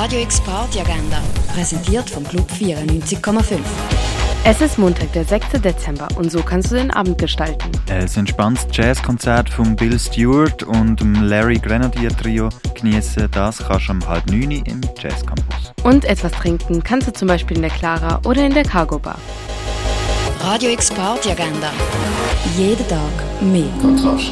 Radio X Party Agenda, präsentiert vom Club 94,5. Es ist Montag, der 6. Dezember und so kannst du den Abend gestalten. Es entspanntes Jazzkonzert von Bill Stewart und dem Larry Grenadier Trio genießen, das kannst du um halb neun im Jazzcampus. Und etwas trinken kannst du zum Beispiel in der Clara oder in der Cargo Bar. Radio X Party Agenda. Jeden Tag mehr. Kontrast.